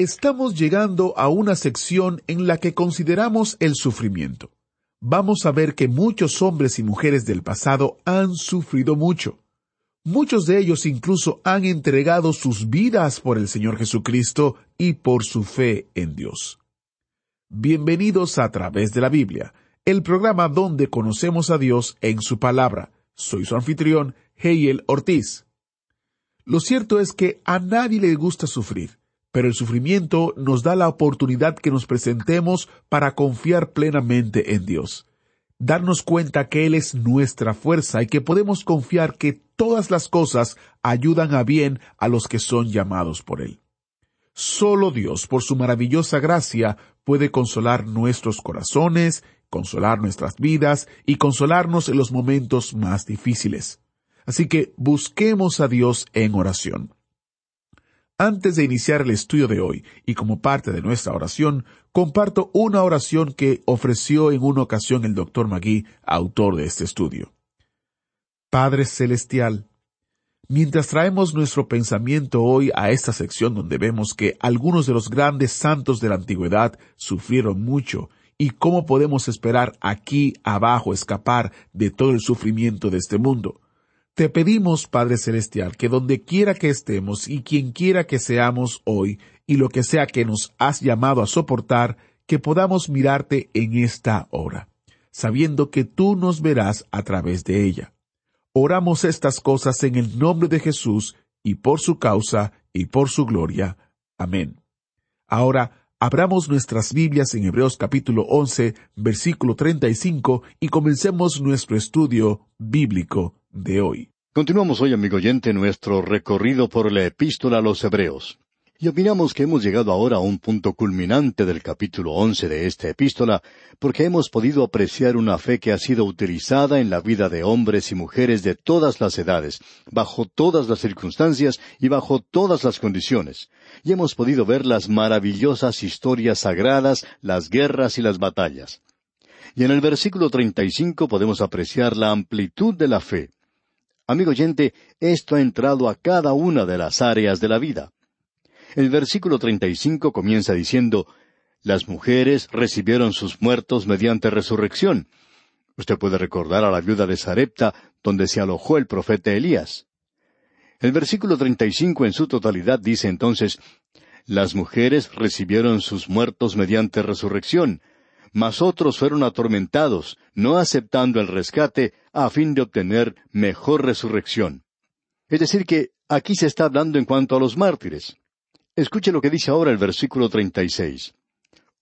Estamos llegando a una sección en la que consideramos el sufrimiento. Vamos a ver que muchos hombres y mujeres del pasado han sufrido mucho. Muchos de ellos incluso han entregado sus vidas por el Señor Jesucristo y por su fe en Dios. Bienvenidos a través de la Biblia, el programa donde conocemos a Dios en su palabra. Soy su anfitrión, Heiel Ortiz. Lo cierto es que a nadie le gusta sufrir, pero el sufrimiento nos da la oportunidad que nos presentemos para confiar plenamente en Dios. Darnos cuenta que Él es nuestra fuerza y que podemos confiar que todas las cosas ayudan a bien a los que son llamados por Él. Solo Dios, por su maravillosa gracia, puede consolar nuestros corazones, consolar nuestras vidas y consolarnos en los momentos más difíciles. Así que busquemos a Dios en oración. Antes de iniciar el estudio de hoy, y como parte de nuestra oración, comparto una oración que ofreció en una ocasión el doctor Magui, autor de este estudio. Padre Celestial, mientras traemos nuestro pensamiento hoy a esta sección donde vemos que algunos de los grandes santos de la antigüedad sufrieron mucho y cómo podemos esperar aquí abajo escapar de todo el sufrimiento de este mundo, te pedimos, Padre Celestial, que donde quiera que estemos y quien quiera que seamos hoy, y lo que sea que nos has llamado a soportar, que podamos mirarte en esta hora, sabiendo que tú nos verás a través de ella. Oramos estas cosas en el nombre de Jesús, y por su causa, y por su gloria. Amén. Ahora, abramos nuestras Biblias en Hebreos capítulo 11, versículo 35, y comencemos nuestro estudio bíblico Continuamos hoy, amigo oyente, nuestro recorrido por la epístola a los Hebreos. Y opinamos que hemos llegado ahora a un punto culminante del capítulo once de esta epístola, porque hemos podido apreciar una fe que ha sido utilizada en la vida de hombres y mujeres de todas las edades, bajo todas las circunstancias y bajo todas las condiciones. Y hemos podido ver las maravillosas historias sagradas, las guerras y las batallas. Y en el versículo treinta y cinco podemos apreciar la amplitud de la fe. Amigo oyente, esto ha entrado a cada una de las áreas de la vida. El versículo 35 comienza diciendo, Las mujeres recibieron sus muertos mediante resurrección. Usted puede recordar a la viuda de Sarepta, donde se alojó el profeta Elías. El versículo 35 en su totalidad dice entonces, Las mujeres recibieron sus muertos mediante resurrección, mas otros fueron atormentados, no aceptando el rescate, a fin de obtener mejor resurrección. Es decir, que aquí se está hablando en cuanto a los mártires. Escuche lo que dice ahora el versículo 36.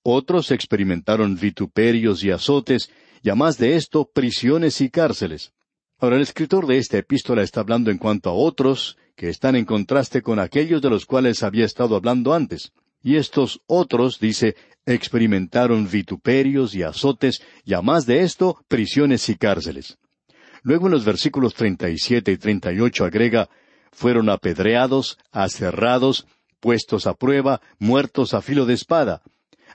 Otros experimentaron vituperios y azotes, y a más de esto, prisiones y cárceles. Ahora el escritor de esta epístola está hablando en cuanto a otros, que están en contraste con aquellos de los cuales había estado hablando antes. Y estos otros, dice, experimentaron vituperios y azotes, y a más de esto, prisiones y cárceles. Luego en los versículos treinta y siete y treinta y ocho agrega, fueron apedreados, aserrados, puestos a prueba, muertos a filo de espada.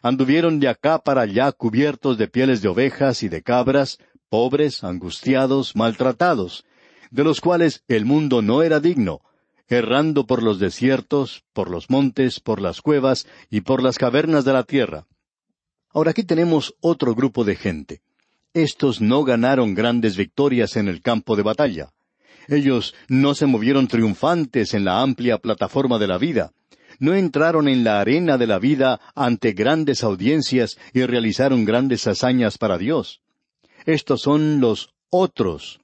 Anduvieron de acá para allá cubiertos de pieles de ovejas y de cabras, pobres, angustiados, maltratados, de los cuales el mundo no era digno, errando por los desiertos, por los montes, por las cuevas y por las cavernas de la tierra. Ahora aquí tenemos otro grupo de gente. Estos no ganaron grandes victorias en el campo de batalla. Ellos no se movieron triunfantes en la amplia plataforma de la vida no entraron en la arena de la vida ante grandes audiencias y realizaron grandes hazañas para Dios. Estos son los otros.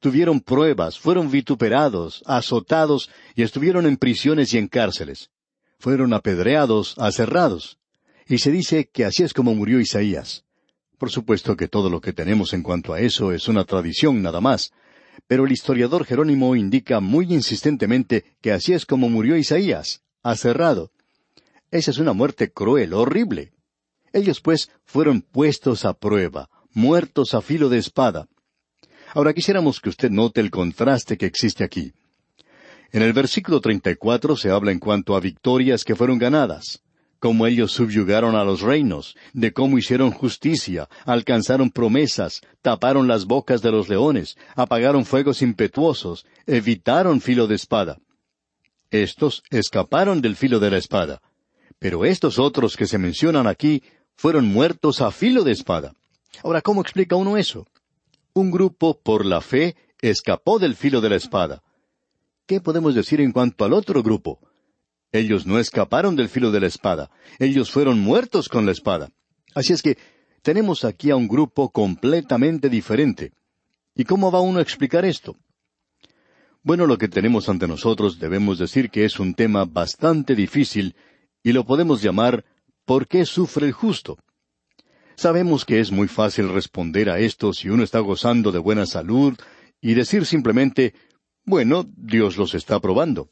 Tuvieron pruebas, fueron vituperados, azotados y estuvieron en prisiones y en cárceles. Fueron apedreados, aserrados. Y se dice que así es como murió Isaías. Por supuesto que todo lo que tenemos en cuanto a eso es una tradición nada más, pero el historiador Jerónimo indica muy insistentemente que así es como murió Isaías aserrado. Esa es una muerte cruel, horrible. Ellos pues fueron puestos a prueba, muertos a filo de espada. Ahora quisiéramos que usted note el contraste que existe aquí. En el versículo 34 se habla en cuanto a victorias que fueron ganadas, cómo ellos subyugaron a los reinos, de cómo hicieron justicia, alcanzaron promesas, taparon las bocas de los leones, apagaron fuegos impetuosos, evitaron filo de espada. Estos escaparon del filo de la espada. Pero estos otros que se mencionan aquí fueron muertos a filo de espada. Ahora, ¿cómo explica uno eso? Un grupo, por la fe, escapó del filo de la espada. ¿Qué podemos decir en cuanto al otro grupo? Ellos no escaparon del filo de la espada, ellos fueron muertos con la espada. Así es que tenemos aquí a un grupo completamente diferente. ¿Y cómo va uno a explicar esto? Bueno, lo que tenemos ante nosotros debemos decir que es un tema bastante difícil y lo podemos llamar ¿por qué sufre el justo? Sabemos que es muy fácil responder a esto si uno está gozando de buena salud y decir simplemente bueno, Dios los está probando.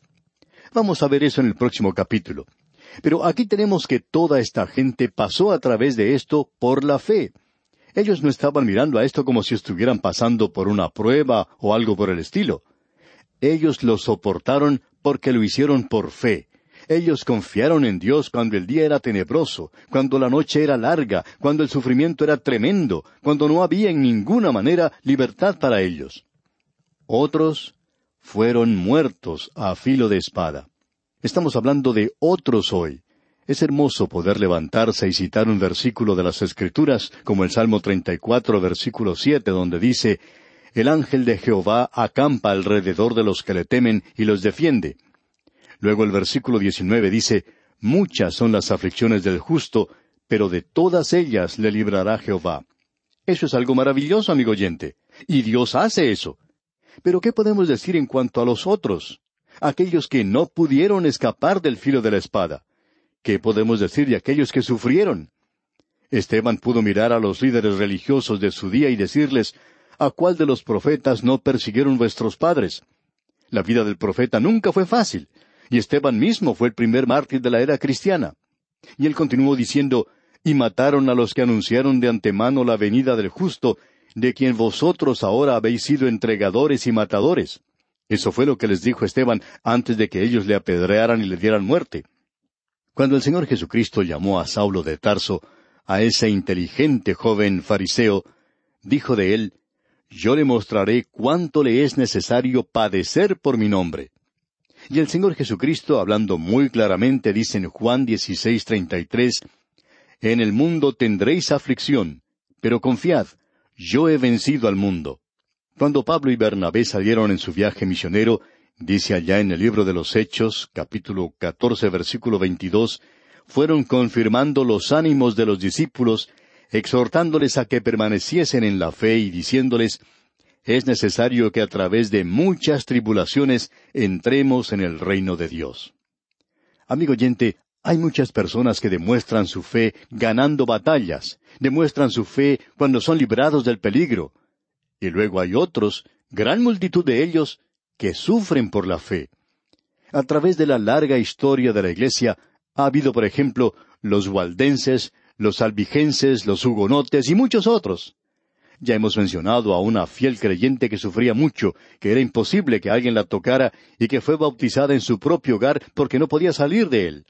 Vamos a ver eso en el próximo capítulo. Pero aquí tenemos que toda esta gente pasó a través de esto por la fe. Ellos no estaban mirando a esto como si estuvieran pasando por una prueba o algo por el estilo. Ellos lo soportaron porque lo hicieron por fe. Ellos confiaron en Dios cuando el día era tenebroso, cuando la noche era larga, cuando el sufrimiento era tremendo, cuando no había en ninguna manera libertad para ellos. Otros fueron muertos a filo de espada. Estamos hablando de otros hoy. Es hermoso poder levantarse y citar un versículo de las Escrituras, como el Salmo 34, versículo 7, donde dice, El ángel de Jehová acampa alrededor de los que le temen y los defiende. Luego el versículo 19 dice, Muchas son las aflicciones del justo, pero de todas ellas le librará Jehová. Eso es algo maravilloso, amigo oyente. Y Dios hace eso. Pero ¿qué podemos decir en cuanto a los otros? Aquellos que no pudieron escapar del filo de la espada. ¿Qué podemos decir de aquellos que sufrieron? Esteban pudo mirar a los líderes religiosos de su día y decirles, ¿A cuál de los profetas no persiguieron vuestros padres? La vida del profeta nunca fue fácil, y Esteban mismo fue el primer mártir de la era cristiana. Y él continuó diciendo, y mataron a los que anunciaron de antemano la venida del justo, de quien vosotros ahora habéis sido entregadores y matadores. Eso fue lo que les dijo Esteban antes de que ellos le apedrearan y le dieran muerte. Cuando el Señor Jesucristo llamó a Saulo de Tarso, a ese inteligente joven fariseo, dijo de él, Yo le mostraré cuánto le es necesario padecer por mi nombre. Y el Señor Jesucristo, hablando muy claramente, dice en Juan 16:33, En el mundo tendréis aflicción, pero confiad, yo he vencido al mundo. Cuando Pablo y Bernabé salieron en su viaje misionero, dice allá en el libro de los Hechos, capítulo catorce, versículo veintidós, fueron confirmando los ánimos de los discípulos, exhortándoles a que permaneciesen en la fe y diciéndoles, es necesario que a través de muchas tribulaciones entremos en el reino de Dios. Amigo oyente, hay muchas personas que demuestran su fe ganando batallas, demuestran su fe cuando son librados del peligro. Y luego hay otros, gran multitud de ellos, que sufren por la fe. A través de la larga historia de la Iglesia ha habido, por ejemplo, los waldenses, los albigenses, los hugonotes y muchos otros. Ya hemos mencionado a una fiel creyente que sufría mucho, que era imposible que alguien la tocara y que fue bautizada en su propio hogar porque no podía salir de él.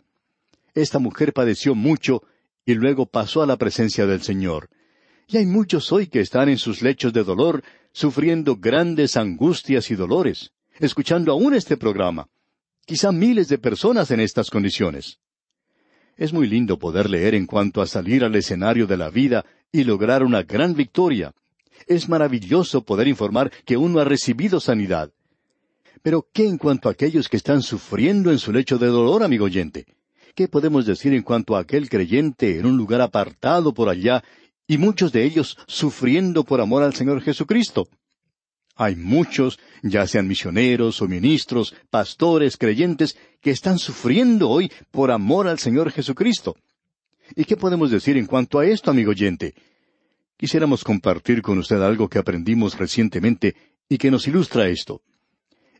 Esta mujer padeció mucho y luego pasó a la presencia del Señor. Y hay muchos hoy que están en sus lechos de dolor, sufriendo grandes angustias y dolores, escuchando aún este programa. Quizá miles de personas en estas condiciones. Es muy lindo poder leer en cuanto a salir al escenario de la vida y lograr una gran victoria. Es maravilloso poder informar que uno ha recibido sanidad. Pero ¿qué en cuanto a aquellos que están sufriendo en su lecho de dolor, amigo oyente? ¿Qué podemos decir en cuanto a aquel creyente en un lugar apartado por allá y muchos de ellos sufriendo por amor al Señor Jesucristo? Hay muchos, ya sean misioneros o ministros, pastores, creyentes, que están sufriendo hoy por amor al Señor Jesucristo. ¿Y qué podemos decir en cuanto a esto, amigo oyente? Quisiéramos compartir con usted algo que aprendimos recientemente y que nos ilustra esto.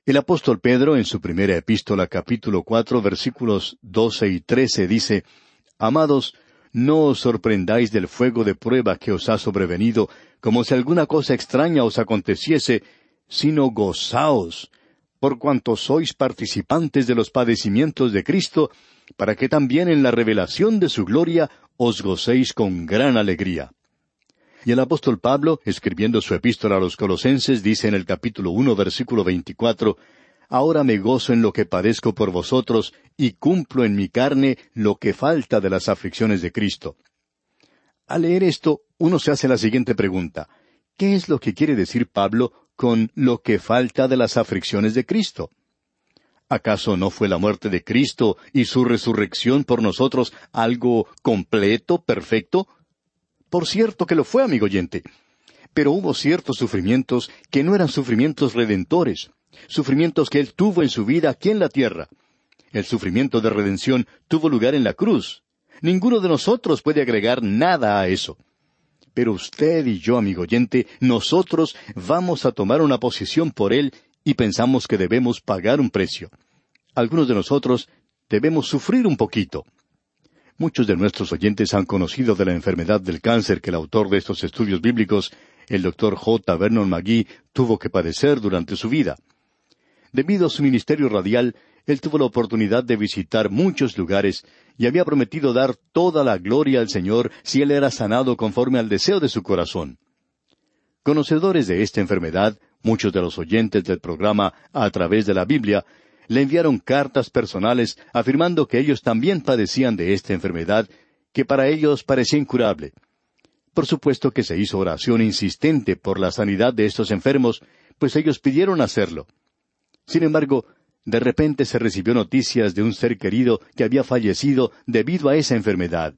El apóstol Pedro en su primera epístola capítulo cuatro versículos doce y trece dice, Amados, no os sorprendáis del fuego de prueba que os ha sobrevenido, como si alguna cosa extraña os aconteciese, sino gozaos, por cuanto sois participantes de los padecimientos de Cristo, para que también en la revelación de su gloria os gocéis con gran alegría. Y el apóstol Pablo, escribiendo su epístola a los Colosenses, dice en el capítulo uno, versículo veinticuatro, Ahora me gozo en lo que padezco por vosotros, y cumplo en mi carne lo que falta de las aflicciones de Cristo. Al leer esto, uno se hace la siguiente pregunta. ¿Qué es lo que quiere decir Pablo con lo que falta de las aflicciones de Cristo? ¿Acaso no fue la muerte de Cristo y su resurrección por nosotros algo completo, perfecto? Por cierto que lo fue, amigo oyente. Pero hubo ciertos sufrimientos que no eran sufrimientos redentores, sufrimientos que Él tuvo en su vida aquí en la tierra. El sufrimiento de redención tuvo lugar en la cruz. Ninguno de nosotros puede agregar nada a eso. Pero usted y yo, amigo oyente, nosotros vamos a tomar una posición por Él y pensamos que debemos pagar un precio. Algunos de nosotros debemos sufrir un poquito. Muchos de nuestros oyentes han conocido de la enfermedad del cáncer que el autor de estos estudios bíblicos, el doctor J. Vernon McGee, tuvo que padecer durante su vida. Debido a su ministerio radial, él tuvo la oportunidad de visitar muchos lugares y había prometido dar toda la gloria al Señor si él era sanado conforme al deseo de su corazón. Conocedores de esta enfermedad, muchos de los oyentes del programa a través de la Biblia le enviaron cartas personales afirmando que ellos también padecían de esta enfermedad, que para ellos parecía incurable. Por supuesto que se hizo oración insistente por la sanidad de estos enfermos, pues ellos pidieron hacerlo. Sin embargo, de repente se recibió noticias de un ser querido que había fallecido debido a esa enfermedad.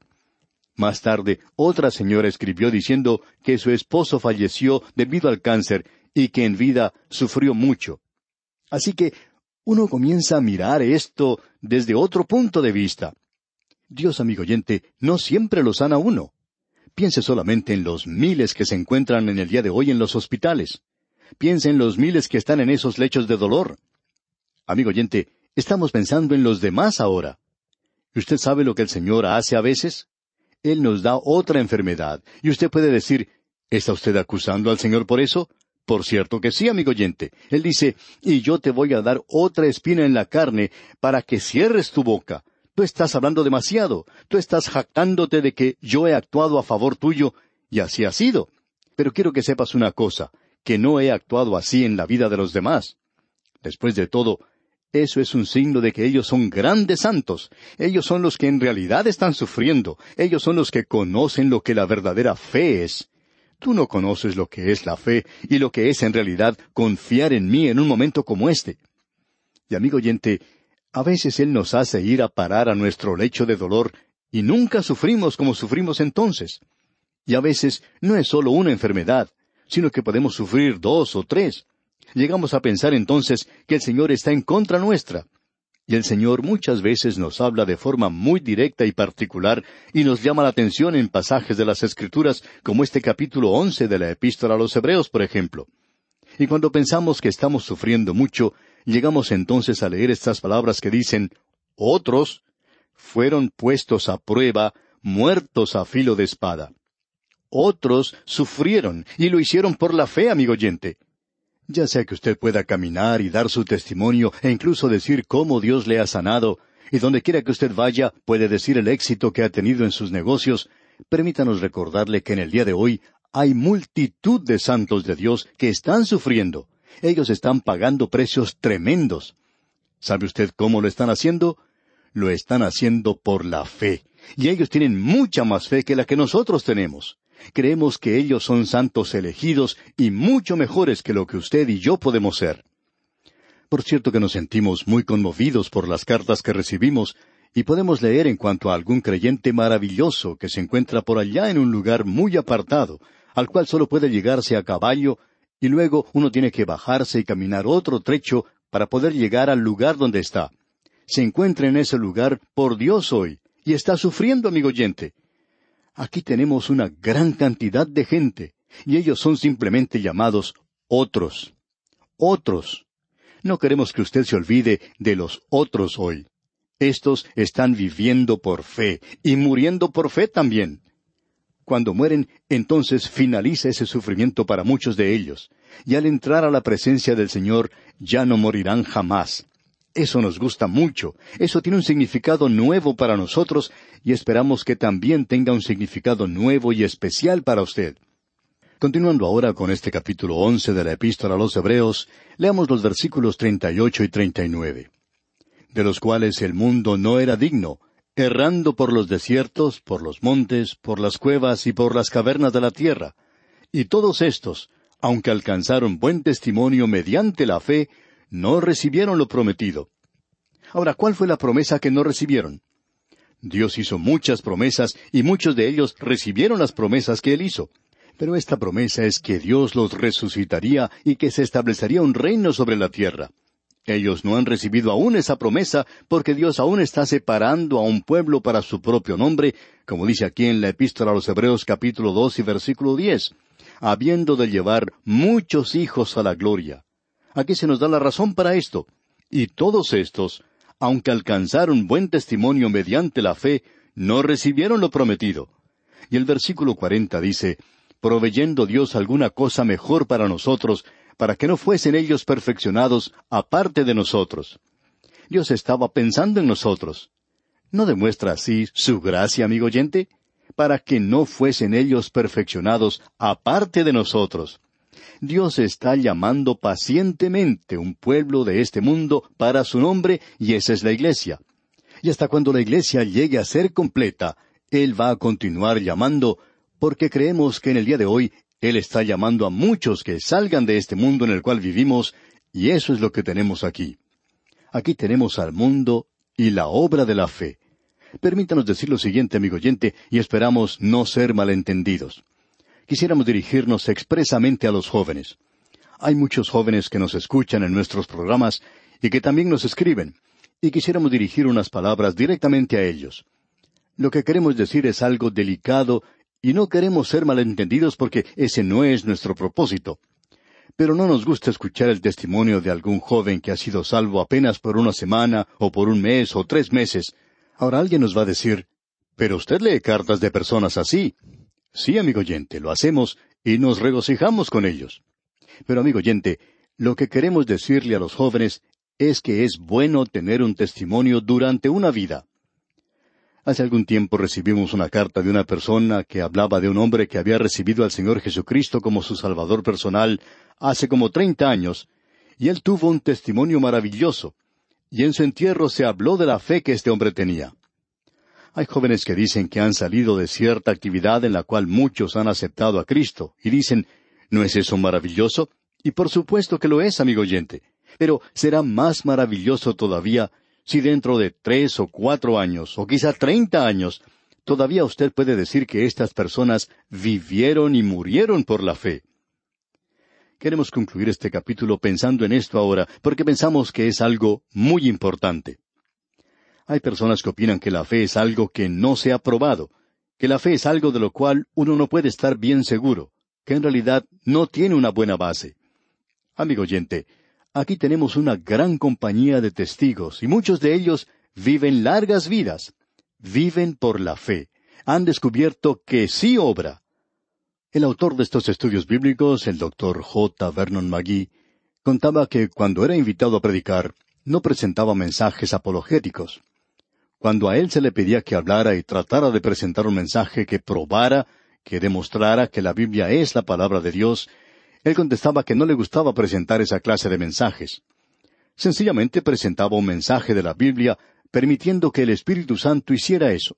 Más tarde, otra señora escribió diciendo que su esposo falleció debido al cáncer y que en vida sufrió mucho. Así que uno comienza a mirar esto desde otro punto de vista. Dios, amigo oyente, no siempre lo sana uno. Piense solamente en los miles que se encuentran en el día de hoy en los hospitales. Piense en los miles que están en esos lechos de dolor. Amigo oyente, estamos pensando en los demás ahora. ¿Y usted sabe lo que el Señor hace a veces? Él nos da otra enfermedad. Y usted puede decir, ¿está usted acusando al Señor por eso? Por cierto que sí, amigo oyente. Él dice, y yo te voy a dar otra espina en la carne para que cierres tu boca. Tú estás hablando demasiado. Tú estás jactándote de que yo he actuado a favor tuyo, y así ha sido. Pero quiero que sepas una cosa, que no he actuado así en la vida de los demás. Después de todo, eso es un signo de que ellos son grandes santos. Ellos son los que en realidad están sufriendo. Ellos son los que conocen lo que la verdadera fe es. Tú no conoces lo que es la fe y lo que es en realidad confiar en mí en un momento como este. Y amigo oyente, a veces Él nos hace ir a parar a nuestro lecho de dolor y nunca sufrimos como sufrimos entonces. Y a veces no es solo una enfermedad, sino que podemos sufrir dos o tres. Llegamos a pensar entonces que el Señor está en contra nuestra. Y el Señor muchas veces nos habla de forma muy directa y particular y nos llama la atención en pasajes de las Escrituras como este capítulo once de la Epístola a los Hebreos, por ejemplo. Y cuando pensamos que estamos sufriendo mucho, llegamos entonces a leer estas palabras que dicen, otros fueron puestos a prueba, muertos a filo de espada. Otros sufrieron y lo hicieron por la fe, amigo oyente. Ya sea que usted pueda caminar y dar su testimonio e incluso decir cómo Dios le ha sanado, y donde quiera que usted vaya puede decir el éxito que ha tenido en sus negocios, permítanos recordarle que en el día de hoy hay multitud de santos de Dios que están sufriendo. Ellos están pagando precios tremendos. ¿Sabe usted cómo lo están haciendo? Lo están haciendo por la fe. Y ellos tienen mucha más fe que la que nosotros tenemos. Creemos que ellos son santos elegidos y mucho mejores que lo que usted y yo podemos ser. Por cierto que nos sentimos muy conmovidos por las cartas que recibimos y podemos leer en cuanto a algún creyente maravilloso que se encuentra por allá en un lugar muy apartado, al cual solo puede llegarse a caballo, y luego uno tiene que bajarse y caminar otro trecho para poder llegar al lugar donde está. Se encuentra en ese lugar por Dios hoy, y está sufriendo, amigo oyente. Aquí tenemos una gran cantidad de gente, y ellos son simplemente llamados otros. Otros. No queremos que usted se olvide de los otros hoy. Estos están viviendo por fe y muriendo por fe también. Cuando mueren, entonces finaliza ese sufrimiento para muchos de ellos, y al entrar a la presencia del Señor ya no morirán jamás. Eso nos gusta mucho, eso tiene un significado nuevo para nosotros y esperamos que también tenga un significado nuevo y especial para usted. Continuando ahora con este capítulo once de la Epístola a los Hebreos, leamos los versículos treinta y ocho y treinta y nueve, de los cuales el mundo no era digno, errando por los desiertos, por los montes, por las cuevas y por las cavernas de la tierra. Y todos estos, aunque alcanzaron buen testimonio mediante la fe, no recibieron lo prometido. Ahora, ¿cuál fue la promesa que no recibieron? Dios hizo muchas promesas y muchos de ellos recibieron las promesas que Él hizo. Pero esta promesa es que Dios los resucitaría y que se establecería un reino sobre la tierra. Ellos no han recibido aún esa promesa porque Dios aún está separando a un pueblo para su propio nombre, como dice aquí en la epístola a los Hebreos capítulo dos y versículo diez, habiendo de llevar muchos hijos a la gloria. Aquí se nos da la razón para esto. Y todos estos, aunque alcanzaron buen testimonio mediante la fe, no recibieron lo prometido. Y el versículo cuarenta dice, proveyendo Dios alguna cosa mejor para nosotros, para que no fuesen ellos perfeccionados aparte de nosotros. Dios estaba pensando en nosotros. ¿No demuestra así su gracia, amigo oyente? Para que no fuesen ellos perfeccionados aparte de nosotros. Dios está llamando pacientemente un pueblo de este mundo para su nombre y esa es la iglesia. Y hasta cuando la iglesia llegue a ser completa, Él va a continuar llamando porque creemos que en el día de hoy Él está llamando a muchos que salgan de este mundo en el cual vivimos y eso es lo que tenemos aquí. Aquí tenemos al mundo y la obra de la fe. Permítanos decir lo siguiente, amigo oyente, y esperamos no ser malentendidos quisiéramos dirigirnos expresamente a los jóvenes. Hay muchos jóvenes que nos escuchan en nuestros programas y que también nos escriben, y quisiéramos dirigir unas palabras directamente a ellos. Lo que queremos decir es algo delicado y no queremos ser malentendidos porque ese no es nuestro propósito. Pero no nos gusta escuchar el testimonio de algún joven que ha sido salvo apenas por una semana o por un mes o tres meses. Ahora alguien nos va a decir, pero usted lee cartas de personas así. Sí, amigo oyente, lo hacemos y nos regocijamos con ellos. Pero, amigo oyente, lo que queremos decirle a los jóvenes es que es bueno tener un testimonio durante una vida. Hace algún tiempo recibimos una carta de una persona que hablaba de un hombre que había recibido al Señor Jesucristo como su Salvador personal hace como treinta años, y él tuvo un testimonio maravilloso, y en su entierro se habló de la fe que este hombre tenía. Hay jóvenes que dicen que han salido de cierta actividad en la cual muchos han aceptado a Cristo y dicen, ¿no es eso maravilloso? Y por supuesto que lo es, amigo oyente. Pero será más maravilloso todavía si dentro de tres o cuatro años, o quizá treinta años, todavía usted puede decir que estas personas vivieron y murieron por la fe. Queremos concluir este capítulo pensando en esto ahora, porque pensamos que es algo muy importante. Hay personas que opinan que la fe es algo que no se ha probado, que la fe es algo de lo cual uno no puede estar bien seguro, que en realidad no tiene una buena base. Amigo oyente, aquí tenemos una gran compañía de testigos y muchos de ellos viven largas vidas. Viven por la fe. Han descubierto que sí obra. El autor de estos estudios bíblicos, el doctor J. Vernon McGee, contaba que cuando era invitado a predicar, no presentaba mensajes apologéticos. Cuando a él se le pedía que hablara y tratara de presentar un mensaje que probara, que demostrara que la Biblia es la palabra de Dios, él contestaba que no le gustaba presentar esa clase de mensajes. Sencillamente presentaba un mensaje de la Biblia, permitiendo que el Espíritu Santo hiciera eso.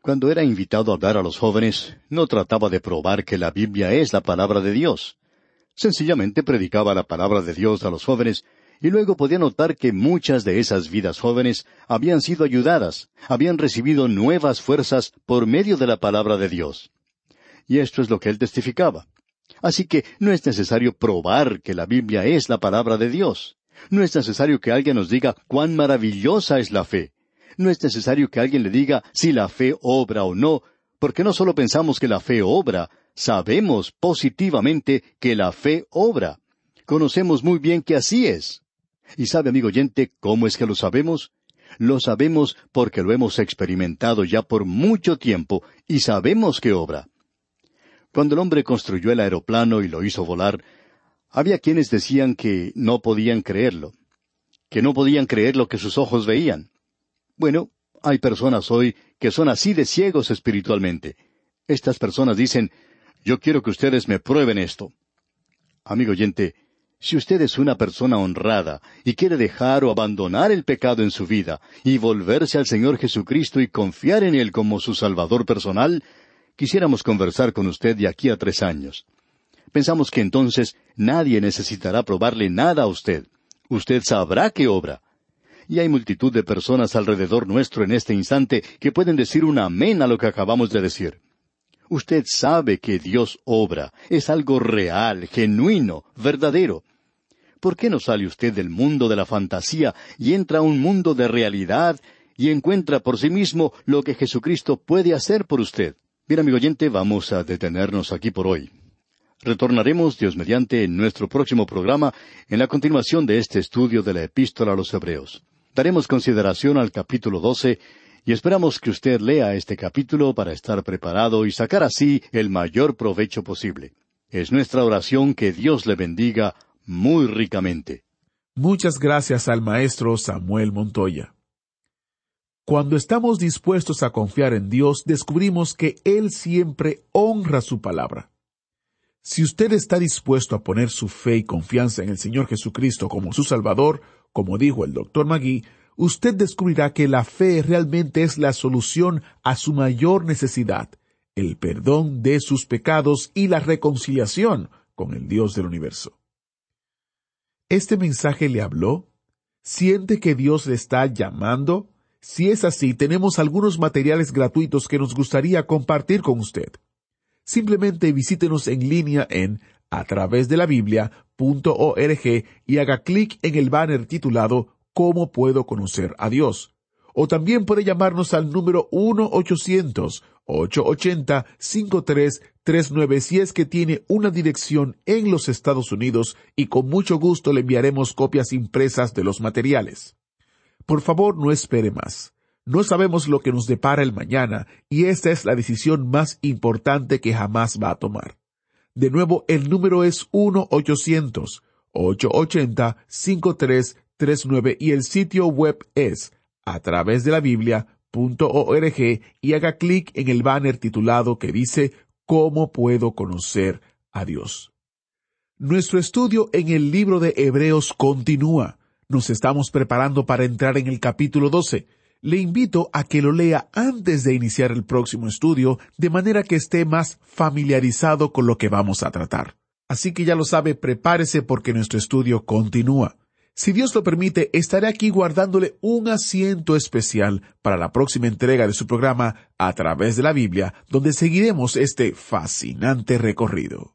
Cuando era invitado a hablar a los jóvenes, no trataba de probar que la Biblia es la palabra de Dios. Sencillamente predicaba la palabra de Dios a los jóvenes y luego podía notar que muchas de esas vidas jóvenes habían sido ayudadas, habían recibido nuevas fuerzas por medio de la palabra de Dios. Y esto es lo que él testificaba. Así que no es necesario probar que la Biblia es la palabra de Dios. No es necesario que alguien nos diga cuán maravillosa es la fe. No es necesario que alguien le diga si la fe obra o no, porque no solo pensamos que la fe obra, sabemos positivamente que la fe obra. Conocemos muy bien que así es. Y sabe, amigo oyente, ¿cómo es que lo sabemos? Lo sabemos porque lo hemos experimentado ya por mucho tiempo y sabemos que obra. Cuando el hombre construyó el aeroplano y lo hizo volar, había quienes decían que no podían creerlo, que no podían creer lo que sus ojos veían. Bueno, hay personas hoy que son así de ciegos espiritualmente. Estas personas dicen, yo quiero que ustedes me prueben esto. Amigo oyente, si usted es una persona honrada y quiere dejar o abandonar el pecado en su vida y volverse al Señor Jesucristo y confiar en Él como su Salvador personal, quisiéramos conversar con usted de aquí a tres años. Pensamos que entonces nadie necesitará probarle nada a usted. Usted sabrá qué obra. Y hay multitud de personas alrededor nuestro en este instante que pueden decir un amén a lo que acabamos de decir. Usted sabe que Dios obra, es algo real, genuino, verdadero. ¿Por qué no sale usted del mundo de la fantasía y entra a un mundo de realidad y encuentra por sí mismo lo que Jesucristo puede hacer por usted? Bien, amigo oyente, vamos a detenernos aquí por hoy. Retornaremos, Dios mediante, en nuestro próximo programa, en la continuación de este estudio de la epístola a los Hebreos. Daremos consideración al capítulo doce y esperamos que usted lea este capítulo para estar preparado y sacar así el mayor provecho posible. Es nuestra oración que Dios le bendiga muy ricamente. Muchas gracias al maestro Samuel Montoya. Cuando estamos dispuestos a confiar en Dios, descubrimos que Él siempre honra su palabra. Si usted está dispuesto a poner su fe y confianza en el Señor Jesucristo como su Salvador, como dijo el doctor Magui, usted descubrirá que la fe realmente es la solución a su mayor necesidad, el perdón de sus pecados y la reconciliación con el Dios del universo. ¿Este mensaje le habló? ¿Siente que Dios le está llamando? Si es así, tenemos algunos materiales gratuitos que nos gustaría compartir con usted. Simplemente visítenos en línea en a través de la Biblia.org y haga clic en el banner titulado ¿Cómo puedo conocer a Dios? O también puede llamarnos al número 1-800-880-5339 si es que tiene una dirección en los Estados Unidos y con mucho gusto le enviaremos copias impresas de los materiales. Por favor, no espere más. No sabemos lo que nos depara el mañana y esta es la decisión más importante que jamás va a tomar. De nuevo, el número es 1-800-880-5339 y el sitio web es a través de la Y haga clic en el banner titulado que dice ¿Cómo puedo conocer a Dios? Nuestro estudio en el libro de Hebreos continúa. Nos estamos preparando para entrar en el capítulo 12. Le invito a que lo lea antes de iniciar el próximo estudio, de manera que esté más familiarizado con lo que vamos a tratar. Así que ya lo sabe, prepárese porque nuestro estudio continúa. Si Dios lo permite, estaré aquí guardándole un asiento especial para la próxima entrega de su programa a través de la Biblia, donde seguiremos este fascinante recorrido.